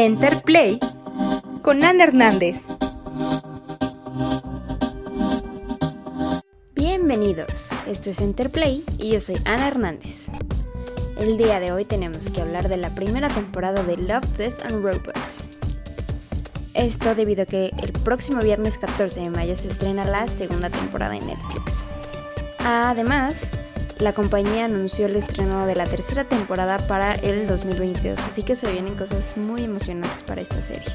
Enterplay con Ana Hernández. Bienvenidos, esto es Enterplay y yo soy Ana Hernández. El día de hoy tenemos que hablar de la primera temporada de Love, Death and Robots. Esto debido a que el próximo viernes 14 de mayo se estrena la segunda temporada en Netflix. Además, la compañía anunció el estreno de la tercera temporada para el 2022, así que se vienen cosas muy emocionantes para esta serie.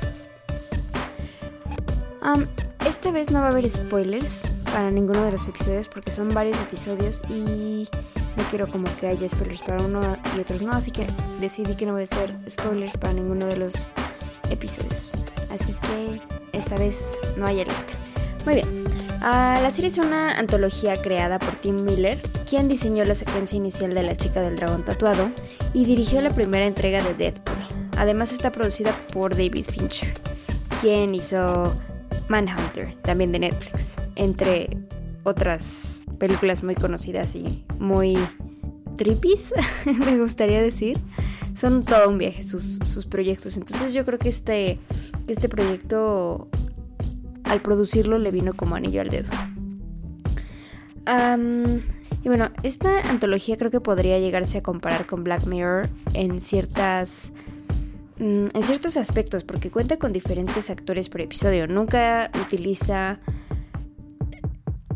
esta vez no va a haber spoilers para ninguno de los episodios porque son varios episodios y no quiero como que haya spoilers para uno y otros no, así que decidí que no voy a hacer spoilers para ninguno de los episodios. Así que esta vez no hay alerta. Muy bien. Ah, la serie es una antología creada por Tim Miller, quien diseñó la secuencia inicial de La chica del dragón tatuado y dirigió la primera entrega de Deadpool. Además está producida por David Fincher, quien hizo Manhunter, también de Netflix, entre otras películas muy conocidas y muy trippies, me gustaría decir. Son todo un viaje sus, sus proyectos. Entonces yo creo que este, este proyecto al producirlo le vino como anillo al dedo. y bueno, esta antología creo que podría llegarse a comparar con Black Mirror en ciertas mm, en ciertos aspectos, porque cuenta con diferentes actores por episodio. Nunca utiliza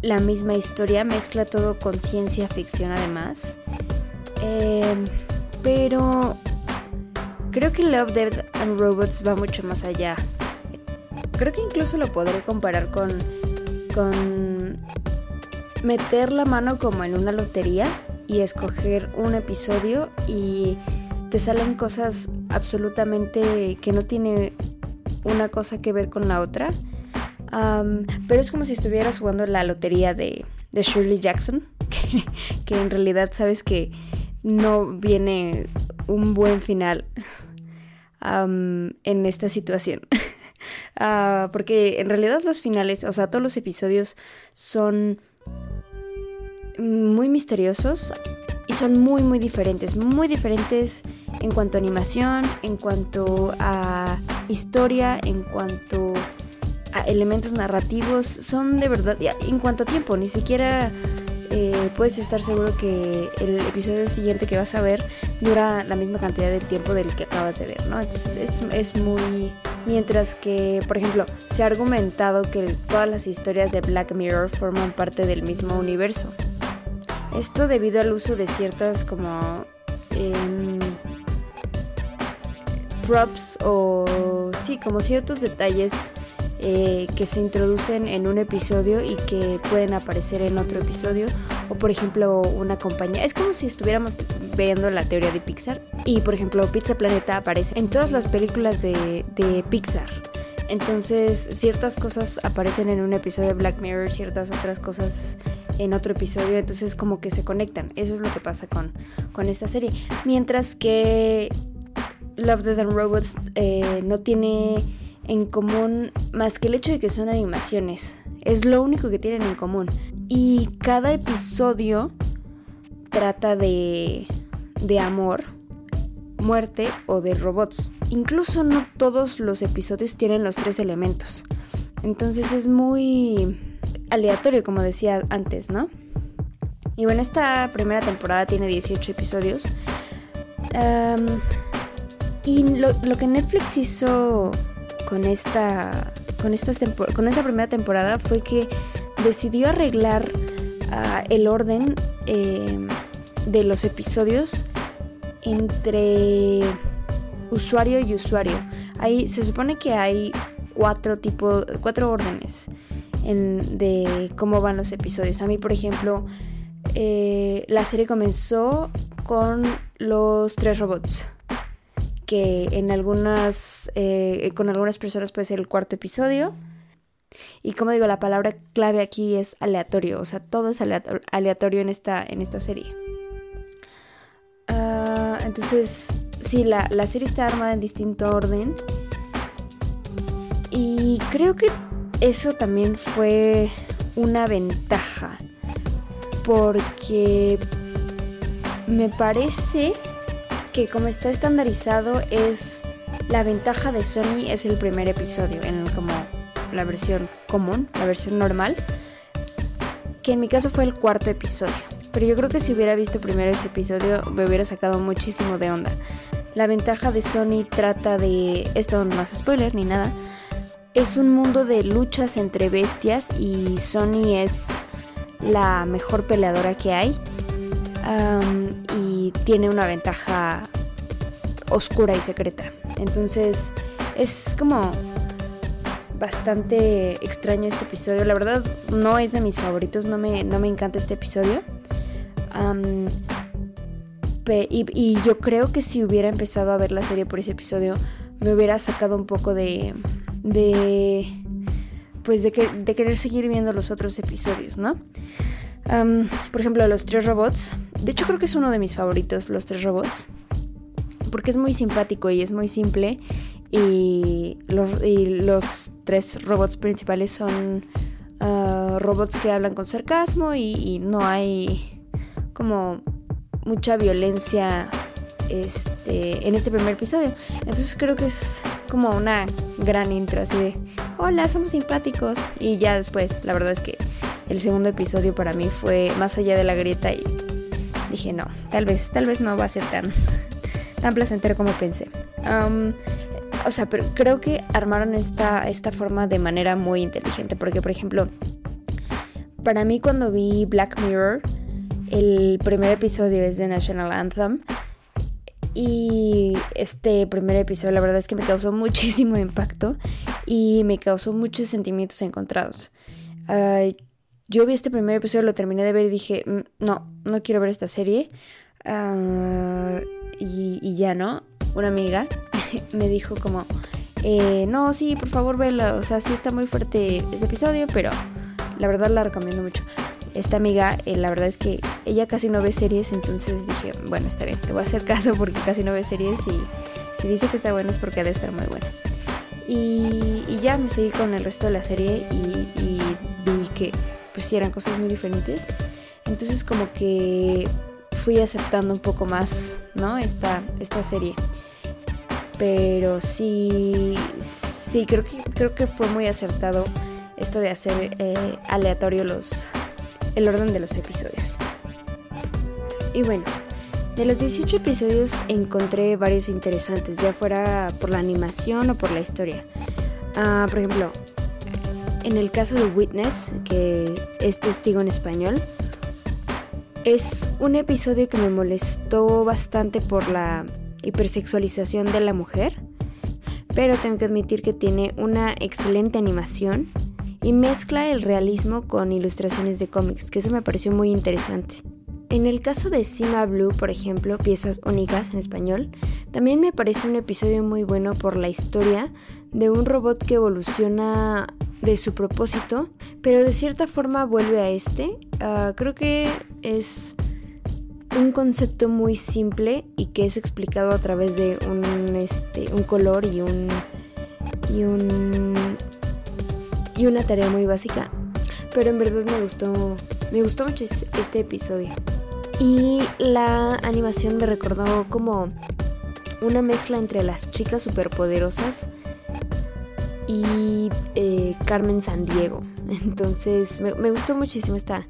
la misma historia, mezcla todo con ciencia ficción además. Em, pero creo que Love, Death and Robots va mucho más allá Creo que incluso lo podré comparar con, con meter la mano como en una lotería y escoger un episodio y te salen cosas absolutamente que no tiene una cosa que ver con la otra. pero es como si estuvieras jugando la lotería de, de Shirley Jackson, que, en realidad sabes que no viene un buen final en esta situación. Ah, porque en realidad los finales, o sea, todos los episodios son muy misteriosos y son muy, muy diferentes. Muy diferentes en cuanto a animación, en cuanto a historia, en cuanto a elementos narrativos. Son de verdad, en cuanto a tiempo, ni siquiera eh, puedes estar seguro que el episodio siguiente que vas a ver dura la misma cantidad de tiempo del que acabas de ver, ¿no? Entonces es, es muy... Mientras que, por ejemplo, se ha argumentado que todas las historias de Black Mirror forman parte del mismo universo. Esto debido al uso de ciertas como... Em, props o sí, como ciertos detalles eh, que se introducen en un episodio y que pueden aparecer en otro episodio. O por ejemplo una compañía. Es como si estuviéramos viendo la teoría de Pixar. Y por ejemplo Pizza Planeta aparece en todas las películas de, de Pixar. Entonces ciertas cosas aparecen en un episodio de Black Mirror, ciertas otras cosas en otro episodio, entonces como que se conectan. Eso es lo que pasa con, con esta serie. Mientras que Love, Death and Robots eh, no tiene en común más que el hecho de que son animaciones. Es lo único que tienen en común. Y cada episodio trata de, de amor, muerte o de robots. Incluso no todos los episodios tienen los tres elementos. Entonces es muy aleatorio, como decía antes, ¿no? Y bueno, esta primera temporada tiene 18 episodios. y lo, lo que Netflix hizo con esta, con, con esta primera temporada fue que decidió arreglar ah, el orden em, de los episodios entre usuario y usuario. Ahí se supone que hay cuatro tipos, cuatro órdenes de cómo van los episodios. A mí, por ejemplo, eh, la serie comenzó con los tres robots que en algunas, eh, con algunas personas puede ser el cuarto episodio. Y como digo, la palabra clave aquí es aleatorio, o sea, todo es aleatorio en esta, en esta serie. Ah, entonces, sí, la, la serie está armada en distinto orden. Y creo que eso también fue una ventaja. Porque me parece que como está estandarizado es La ventaja de Sony es el primer episodio, en como la versión común, la versión normal, que en mi caso fue el cuarto episodio. Pero yo creo que si hubiera visto primero ese episodio me hubiera sacado muchísimo de onda. La ventaja de Sony trata de, esto no es spoiler ni nada, es un mundo de luchas entre bestias y Sony es la mejor peleadora que hay y tiene una ventaja oscura y secreta. Entonces es como bastante extraño este episodio. La verdad no es de mis favoritos, no me, no me encanta este episodio. y, yo creo que si hubiera empezado a ver la serie por ese episodio, me hubiera sacado un poco de... de pues de, que, de querer seguir viendo los otros episodios, ¿no? Por ejemplo, los tres robots. De hecho creo que es uno de mis favoritos, los tres robots porque es muy simpático y es muy simple. Y los, tres robots principales son ah, robots que hablan con sarcasmo y, no hay como mucha violencia este, en este primer episodio. Entonces creo que es como una gran intro así de, hola, somos simpáticos. Y ya después, la verdad es que el segundo episodio para mí fue más allá de la grieta y dije, no, tal vez, tal vez no va a ser tan, tan placentero como pensé. o sea, pero creo que armaron esta, esta forma de manera muy inteligente. Porque, por ejemplo, para mí cuando vi Black Mirror, el primer episodio es de National Anthem. Y este primer episodio la verdad es que me causó muchísimo impacto y me causó muchos sentimientos encontrados. Yo vi este primer episodio, lo terminé de ver y dije, mm, no, no quiero ver esta serie. Ah, y, ya, ¿no? Una amiga me dijo como, eh, no, sí, por favor, vela. O sea, sí está muy fuerte este episodio, pero la verdad la recomiendo mucho. Esta amiga, eh, la verdad es que ella casi no ve series, entonces dije, bueno, está bien, le voy a hacer caso porque casi no ve series y si dice que está bueno es porque ha de estar muy buena. Y, ya me seguí con el resto de la serie y vi que pues sí eran cosas muy diferentes. Entonces como que fui aceptando un poco más, ¿no? Esta, esta serie. Pero sí, sí, creo que, creo que fue muy acertado esto de hacer eh, aleatorio los, el orden de los episodios. Y bueno, de los 18 episodios encontré varios interesantes, ya fuera por la animación o por la historia. Ah, por ejemplo, en el caso de Witness, que es testigo en español, es un episodio que me molestó bastante por la hipersexualización de la mujer, pero tengo que admitir que tiene una excelente animación y mezcla el realismo con ilustraciones de cómics, que eso me pareció muy interesante. En el caso de Sima Blue, por ejemplo, piezas únicas en español, también me parece un episodio muy bueno por la historia de un robot que evoluciona de su propósito, pero de cierta forma vuelve a este. Ah, creo que es un concepto muy simple y que es explicado a través de un, este, un color y un, y un y una tarea muy básica. Pero en verdad me gustó, me gustó mucho este episodio. Y la animación me recordó como una mezcla entre las chicas superpoderosas y eh, Carmen Sandiego. Entonces me, gustó muchísimo esta,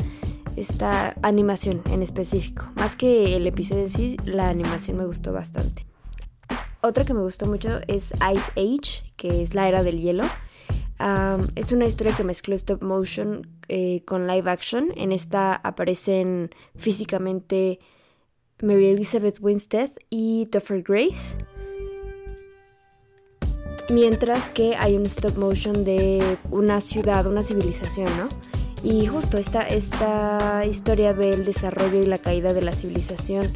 esta animación en específico. Más que el episodio en sí, la animación me gustó bastante. Otra que me gustó mucho es Ice Age, que es la era del hielo. es una historia que mezcló stop motion eh, con live action. En esta aparecen físicamente Mary Elizabeth Winstead y Topher Grace mientras que hay un stop motion de una ciudad, una civilización, ¿no? Y justo esta, esta historia ve el desarrollo y la caída de la civilización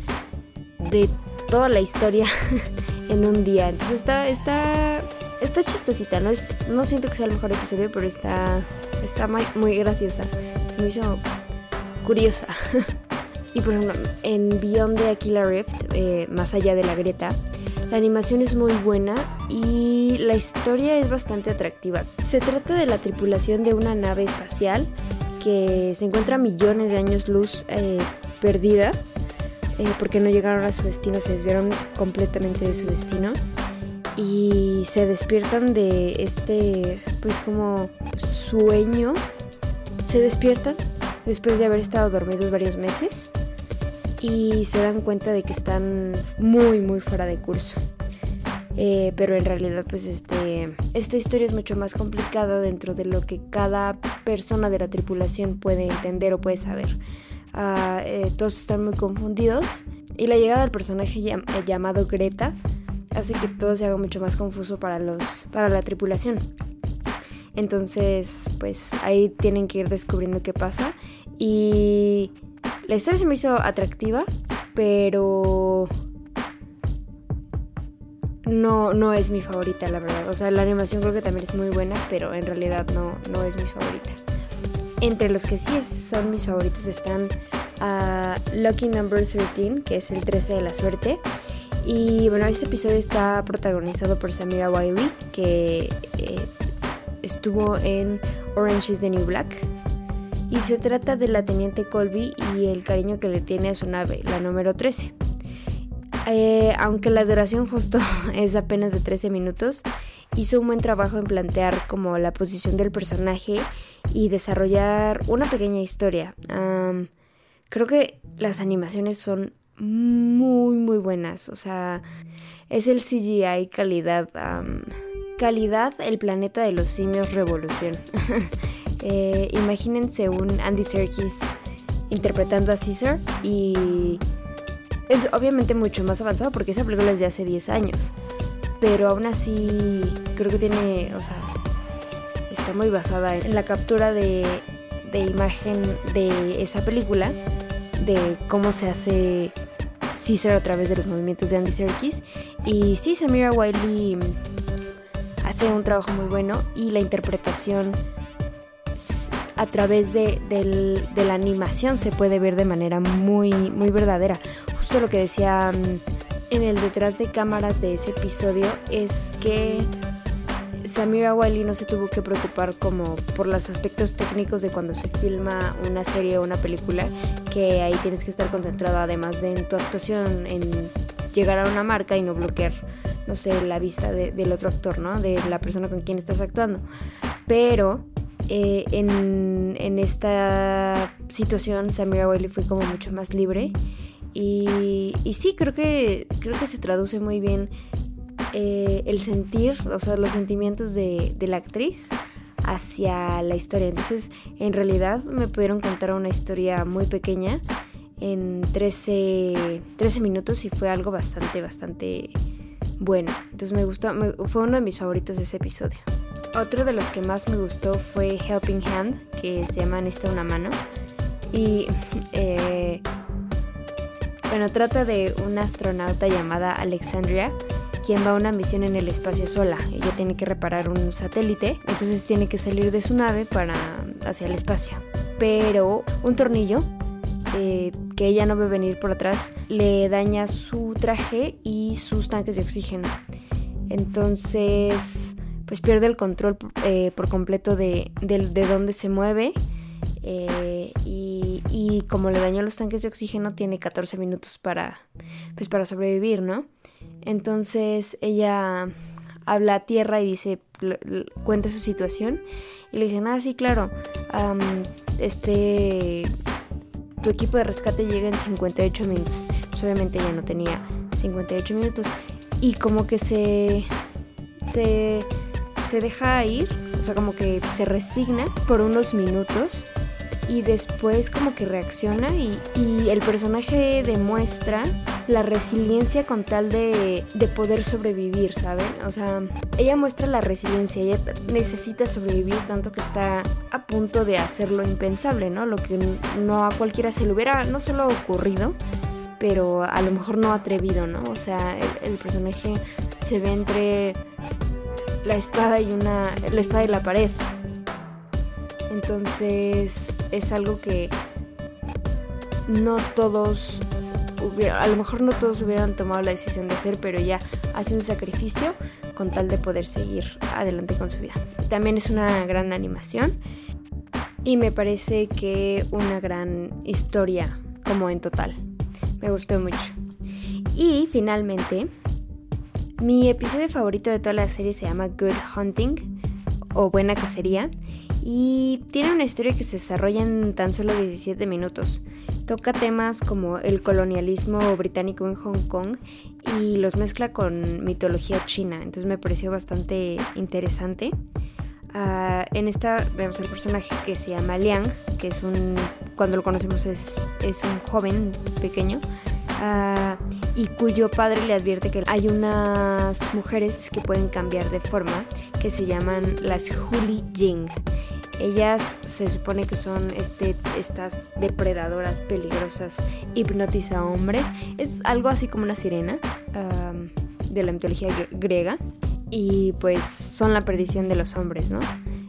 de toda la historia en un día. Entonces está, está, está chistosita, ¿no? Es, no siento que sea el mejor episodio, pero está, está muy, muy graciosa. Se me hizo curiosa. y por ejemplo, en Beyond the Aquila Rift, eh, más allá de la Greta, la animación es muy buena y la historia es bastante atractiva. Se trata de la tripulación de una nave espacial que se encuentra millones de años luz eh, perdida eh, porque no llegaron a su destino, se desviaron completamente de su destino. y se despiertan de este, pues como sueño. Se despiertan después de haber estado dormidos varios meses y se dan cuenta de que están muy muy fuera de curso. Eh, pero en realidad pues este, esta historia es mucho más complicada dentro de lo que cada persona de la tripulación puede entender o puede saber. Ah, eh, todos están muy confundidos y la llegada del personaje eh, llamado Greta hace que todo se haga mucho más confuso para, los, para la tripulación. Entonces, pues ahí tienen que ir descubriendo qué pasa. Y la historia se me hizo atractiva, pero no, no es mi favorita, la verdad. O sea, la animación creo que también es muy buena, pero en realidad no, no es mi favorita. Entre los que sí son mis favoritos están a Lucky Number 13, que es el 13 de la suerte. Y bueno, este episodio está protagonizado por Samira Wiley, que eh, estuvo en Orange is the New Black. Y se trata de la teniente Colby y el cariño que le tiene a su nave, la número 13. Eh, aunque la duración justo es apenas de 13 minutos, hizo un buen trabajo en plantear como la posición del personaje y desarrollar una pequeña historia. creo que las animaciones son muy muy buenas, o sea, es el CGI calidad. calidad, el planeta de los simios revolución. Eh, imagínense un Andy Serkis interpretando a Caesar y es obviamente mucho más avanzado porque esa película es de hace 10 años. Pero aún así creo que tiene, o sea, está muy basada en la captura de, de imagen de esa película, de cómo se hace Caesar a través de los movimientos de Andy Serkis. Y sí, Samira Wiley hace un trabajo muy bueno y la interpretación a través de, de, la animación se puede ver de manera muy, muy verdadera lo que decía mm, en el detrás de cámaras de ese episodio es que Samira Wiley no se tuvo que preocupar como por los aspectos técnicos de cuando se filma una serie o una película, que ahí tienes que estar concentrado además de en tu actuación, en llegar a una marca y no bloquear, no sé, la vista del otro actor, ¿no? De la persona con quien estás actuando. Pero eh, en, en esta situación Samira Wiley fue como mucho más libre y, sí, creo que, creo que se traduce muy bien eh, el sentir, o sea, los sentimientos de, la actriz hacia la historia. Entonces, en realidad me pudieron contar una historia muy pequeña en 13, 13 minutos y fue algo bastante, bastante bueno. Entonces me gustó, fue uno de mis favoritos de ese episodio. Otro de los que más me gustó fue Helping Hand, que se llama Necesita una mano. Y eh, bueno, trata de una astronauta llamada Alexandria, quien va a una misión en el espacio sola. Ella tiene que reparar un satélite, entonces tiene que salir de su nave para hacia el espacio. Pero un tornillo eh, que ella no ve venir por atrás le daña su traje y sus tanques de oxígeno. Entonces, pues pierde el control eh, por completo de, de dónde se mueve eh, y, como le dañó los tanques de oxígeno, tiene 14 minutos para, pues para sobrevivir, ¿no? Entonces ella habla a tierra y dice, cuenta su situación y le dicen, ah, sí, claro, este, tu equipo de rescate llega en 58 minutos. Pues obviamente ella no tenía 58 minutos y como que se, se, se deja ir, o sea, como que se resigna por unos minutos y después como que reacciona y, el personaje demuestra la resiliencia con tal de, poder sobrevivir, ¿saben? O sea, ella muestra la resiliencia, ella necesita sobrevivir tanto que está a punto de hacer lo impensable, ¿no? Lo que no a cualquiera se le hubiera no solo ocurrido, pero a lo mejor no atrevido, ¿no? O sea, el personaje se ve entre la espada y una la espada y la pared entonces es algo que no todos a lo mejor no todos hubieran tomado la decisión de hacer, pero ya hace un sacrificio con tal de poder seguir adelante con su vida. También es una gran animación y me parece que una gran historia como en total. Me gustó mucho. Y finalmente, Mi episodio favorito de toda la serie se llama Good Hunting o Buena Cacería y tiene una historia que se desarrolla en tan solo 17 minutos. Toca temas como el colonialismo británico en Hong Kong y los mezcla con mitología china, entonces me pareció bastante interesante. Uh, en esta vemos al personaje que se llama Liang, que es un, cuando lo conocemos es, es un joven pequeño, uh, y cuyo padre le advierte que hay unas mujeres que pueden cambiar de forma, que se llaman las Huli Jing. Ellas se supone que son este, estas depredadoras peligrosas, hipnotiza hombres. Es algo así como una sirena uh, de la mitología griega y pues son la perdición de los hombres, ¿no?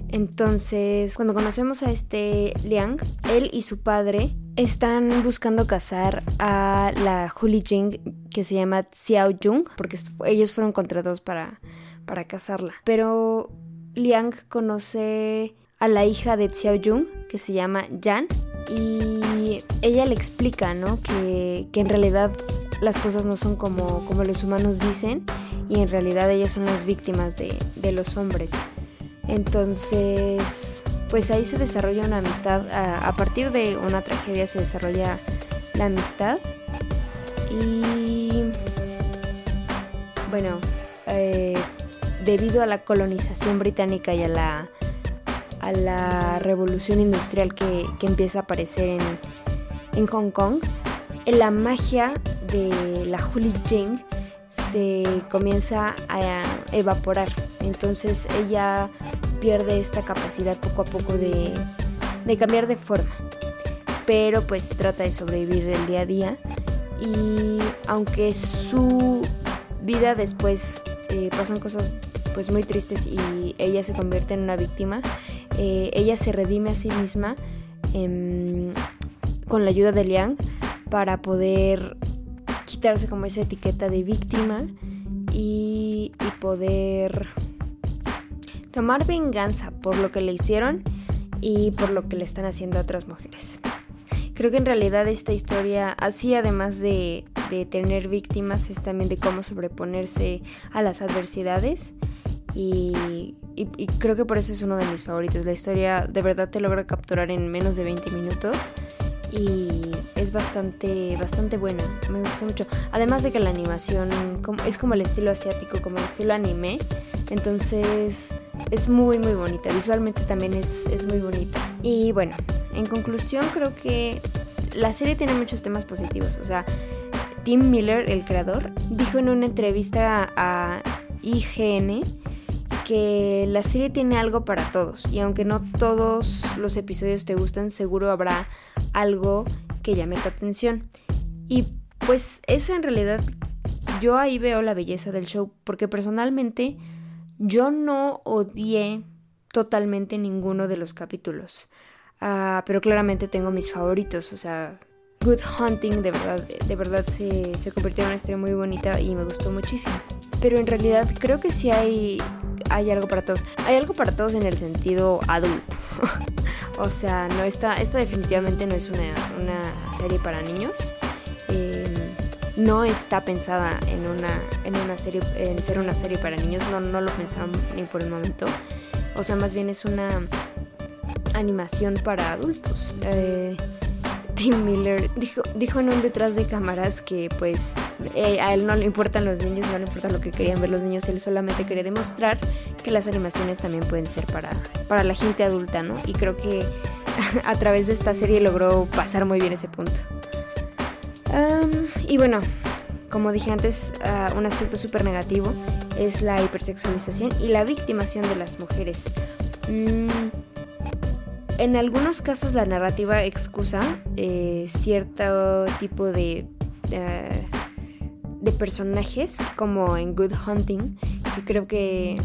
Entonces, cuando conocemos a este Liang, él y su padre están buscando casar a la Huli Jing que se llama Xiao Jung, porque ellos fueron contratados para, para casarla. Pero Liang conoce a la hija de Xiao Jung, que se llama Yan, y ella le explica, ¿no? Que, que en realidad las cosas no son como, como los humanos dicen y en realidad ellas son las víctimas de, de los hombres. Entonces, pues ahí se desarrolla una amistad, a, partir de una tragedia se desarrolla la amistad y bueno, eh, debido a la colonización británica y a la, a la revolución industrial que, que empieza a aparecer en, en Hong Kong, la magia de la Huli Jing se comienza a evaporar. Entonces ella pierde esta capacidad poco a poco de, de cambiar de forma. Pero pues trata de sobrevivir el día a día. Y aunque su vida después eh, pasan cosas pues muy tristes y ella se convierte en una víctima, eh, ella se redime a sí misma eh, con la ayuda de Liang para poder quitarse como esa etiqueta de víctima y poder tomar venganza por lo que le hicieron y por lo que le están haciendo a otras mujeres. Creo que en realidad esta historia, así además de, de tener víctimas, es también de cómo sobreponerse a las adversidades. Y, y, y, creo que por eso es uno de mis favoritos. La historia de verdad te logra capturar en menos de 20 minutos y es bastante, bastante buena, me gustó mucho. Además de que la animación es como el estilo asiático, como el estilo anime, entonces es muy muy bonita, visualmente también es, es muy bonita. Y bueno, en conclusión creo que la serie tiene muchos temas positivos, o sea, Tim Miller, el creador, dijo en una entrevista a IGN que la serie tiene algo para todos y aunque no todos los episodios te gustan, seguro habrá algo que llame tu atención. Y pues esa en realidad yo ahí veo la belleza del show porque personalmente yo no odié totalmente ninguno de los capítulos. Uh, pero claramente tengo mis favoritos, o sea, Good Hunting de verdad, de verdad se, se convirtió en una historia muy bonita y me gustó muchísimo. Pero en realidad creo que sí hay hay algo para todos. Hay algo para todos en el sentido adulto. o sea, no esta definitivamente no es una, una serie para niños. Eh, no está pensada en una, en una serie, en ser una serie para niños. No, no lo pensaron ni por el momento. O sea, más bien es una animación para adultos. Eh, Tim Miller dijo, dijo en un detrás de cámaras que pues eh, a él no le importan los niños, no le importa lo que querían ver los niños, él solamente quería demostrar que las animaciones también pueden ser para, para la gente adulta, ¿no? Y creo que a través de esta serie logró pasar muy bien ese punto. Y bueno, como dije antes, uh, un aspecto súper negativo es la hipersexualización y la victimación de las mujeres. Mm, en algunos casos la narrativa excusa eh, cierto tipo de, uh, de personajes, como en Good Hunting, que creo que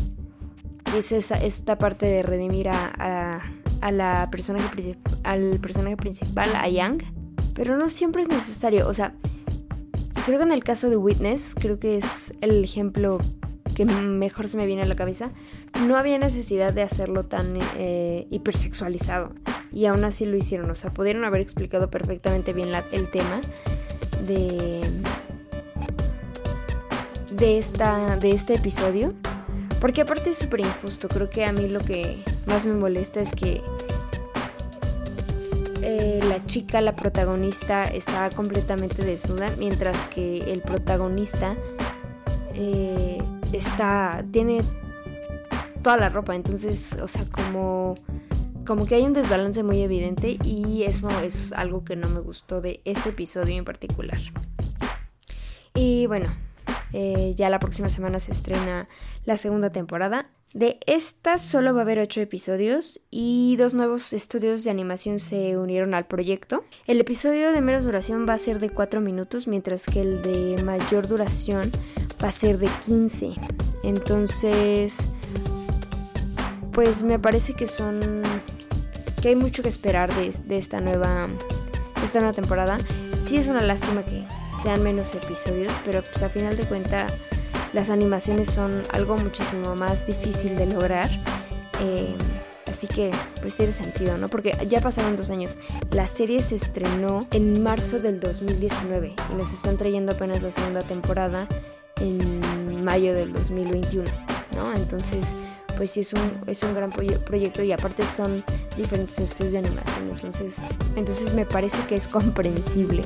es esa, esta parte de redimir a, a, la personaje al personaje principal, a Yang, pero no siempre es necesario, o sea, creo que en el caso de Witness, creo que es el ejemplo que mejor se me viene a la cabeza, no había necesidad de hacerlo tan eh, hipersexualizado. Y aún así lo hicieron. O sea, pudieron haber explicado perfectamente bien el tema de, de, esta, de este episodio. Porque aparte es súper injusto. Creo que a mí lo que más me molesta es que eh, la chica, la protagonista, está completamente desnuda, mientras que el protagonista eh, está. tiene toda la ropa. Entonces, o sea, como. Como que hay un desbalance muy evidente y eso es algo que no me gustó de este episodio en particular. Y bueno, eh, ya la próxima semana se estrena la segunda temporada. De esta solo va a haber ocho episodios y dos nuevos estudios de animación se unieron al proyecto. El episodio de menos duración va a ser de 4 minutos, mientras que el de mayor duración va a ser de 15. Entonces, pues me parece que son que hay mucho que esperar de, de esta nueva esta nueva temporada. Sí es una lástima que sean menos episodios, pero pues a final de cuentas las animaciones son algo muchísimo más difícil de lograr. Eh, así que pues tiene sentido, ¿no? Porque ya pasaron dos años. La serie se estrenó en marzo del 2019 y nos están trayendo apenas la segunda temporada en mayo del 2021, ¿no? Entonces pues sí es un, es un gran proyecto y aparte son diferentes estudios de animación. Entonces, entonces me parece que es comprensible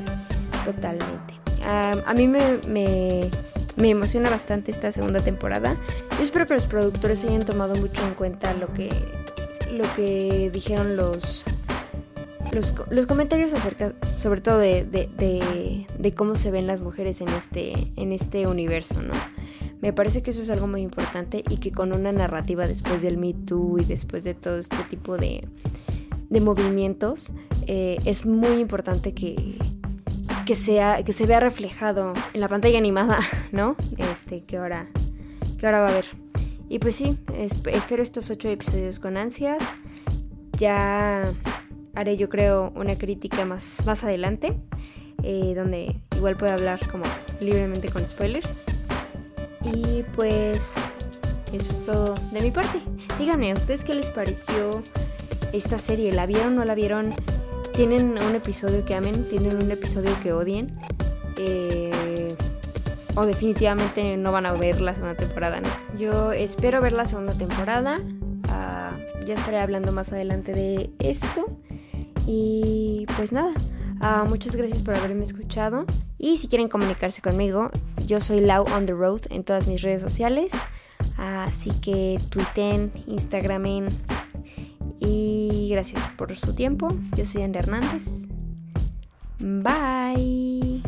totalmente. a mí me, me, emociona bastante esta segunda temporada. Yo espero que los productores hayan tomado mucho en cuenta lo que, lo que dijeron los, los, comentarios acerca, sobre todo de, de, cómo se ven las mujeres en este, en este universo, ¿no? Me parece que eso es algo muy importante y que con una narrativa después del Me Too y después de todo este tipo de, de movimientos, eh, es muy importante que, que, sea, que se vea reflejado en la pantalla animada, ¿no? Este, que ahora, que ahora va a haber. Y pues sí, espero estos ocho episodios con ansias. Ya haré yo creo una crítica más, más adelante, eh, donde igual puedo hablar como libremente con spoilers. Y pues eso es todo de mi parte. Díganme, ¿a ustedes qué les pareció esta serie? ¿La vieron o no la vieron? Tienen un episodio que amen, tienen un episodio que odien. Eh, o definitivamente no van a ver la segunda temporada, ¿no? Yo espero ver la segunda temporada. Ah, ya estaré hablando más adelante de esto. Y pues nada, ah, muchas gracias por haberme escuchado. Y si quieren comunicarse conmigo, yo soy Lau on the Road en todas mis redes sociales. Así que tuiten, instagramen, y gracias por su tiempo. Yo soy Andrea Hernández. Bye.